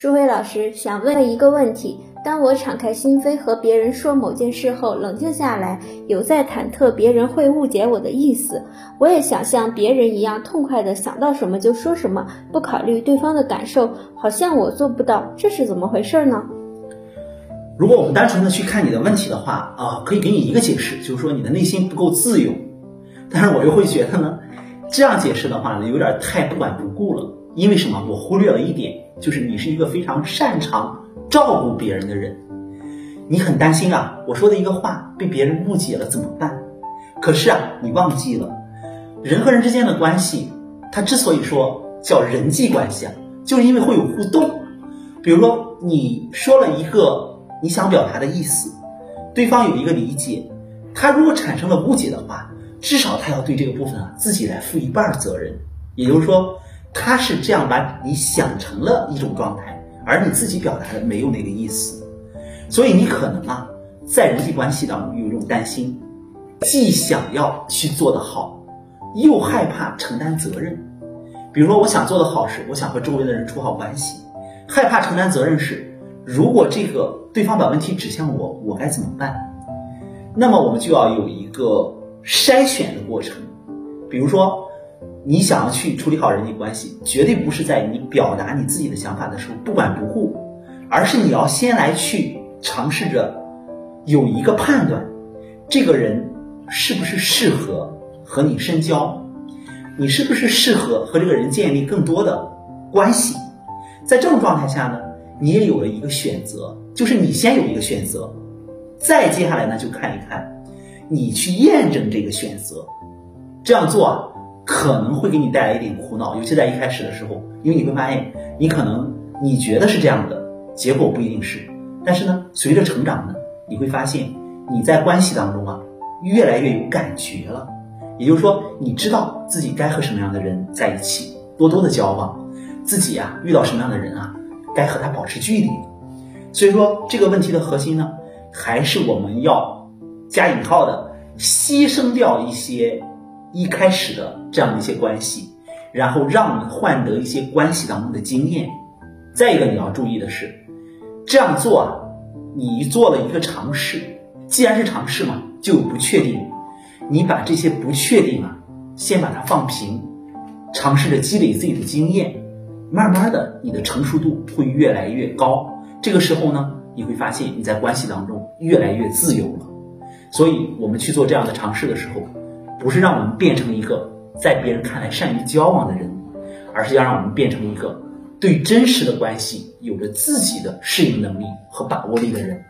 诸位老师想问一个问题：当我敞开心扉和别人说某件事后，冷静下来，有在忐忑别人会误解我的意思，我也想像别人一样痛快的想到什么就说什么，不考虑对方的感受，好像我做不到，这是怎么回事呢？如果我们单纯的去看你的问题的话，啊，可以给你一个解释，就是说你的内心不够自由。但是我又会觉得呢，这样解释的话呢，有点太不管不顾了。因为什么？我忽略了一点，就是你是一个非常擅长照顾别人的人，你很担心啊，我说的一个话被别人误解了怎么办？可是啊，你忘记了，人和人之间的关系，它之所以说叫人际关系啊，就是因为会有互动。比如说，你说了一个你想表达的意思，对方有一个理解，他如果产生了误解的话，至少他要对这个部分啊自己来负一半责任。也就是说。他是这样把你想成了一种状态，而你自己表达的没有那个意思，所以你可能啊，在人际关系当中有一种担心，既想要去做得好，又害怕承担责任。比如说，我想做的好事，我想和周围的人处好关系，害怕承担责任是，如果这个对方把问题指向我，我该怎么办？那么我们就要有一个筛选的过程，比如说。你想要去处理好人际关系，绝对不是在你表达你自己的想法的时候不管不顾，而是你要先来去尝试着有一个判断，这个人是不是适合和你深交，你是不是适合和这个人建立更多的关系，在这种状态下呢，你也有了一个选择，就是你先有一个选择，再接下来呢就看一看，你去验证这个选择，这样做。可能会给你带来一点苦恼，尤其在一开始的时候，因为你会发现，你可能你觉得是这样的，结果不一定是。但是呢，随着成长呢，你会发现你在关系当中啊，越来越有感觉了。也就是说，你知道自己该和什么样的人在一起，多多的交往，自己啊遇到什么样的人啊，该和他保持距离。所以说，这个问题的核心呢，还是我们要加引号的牺牲掉一些。一开始的这样的一些关系，然后让我们换得一些关系当中的经验。再一个你要注意的是，这样做啊，你做了一个尝试，既然是尝试嘛，就有不确定。你把这些不确定啊，先把它放平，尝试着积累自己的经验，慢慢的你的成熟度会越来越高。这个时候呢，你会发现你在关系当中越来越自由了。所以我们去做这样的尝试的时候。不是让我们变成一个在别人看来善于交往的人，而是要让我们变成一个对真实的关系有着自己的适应能力和把握力的人。